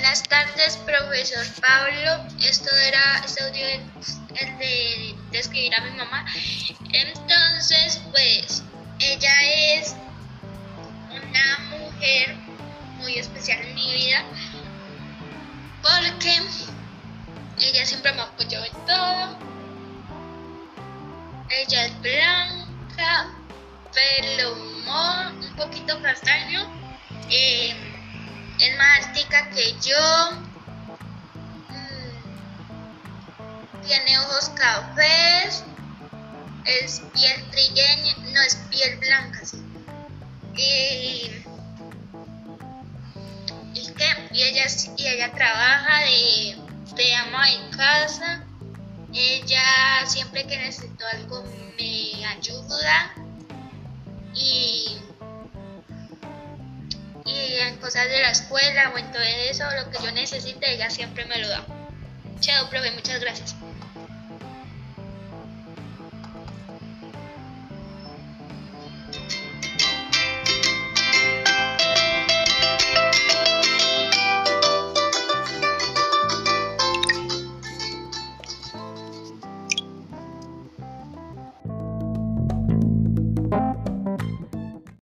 Buenas tardes, profesor Pablo. Esto era este audio el de describir a mi mamá. Entonces, pues, ella es una mujer muy especial en mi vida porque ella siempre me apoyó en todo. Ella es blanca, pelo un poquito castaño. Que yo. Mm, tiene ojos cafés. Es piel trigueña, no es piel blanca, sí. Y, y, y, ella, y ella trabaja de, de ama en casa. Ella siempre que necesito algo me ayuda. Cosas de la escuela o en todo eso, lo que yo necesite, ella siempre me lo da. Chao, profe, muchas gracias.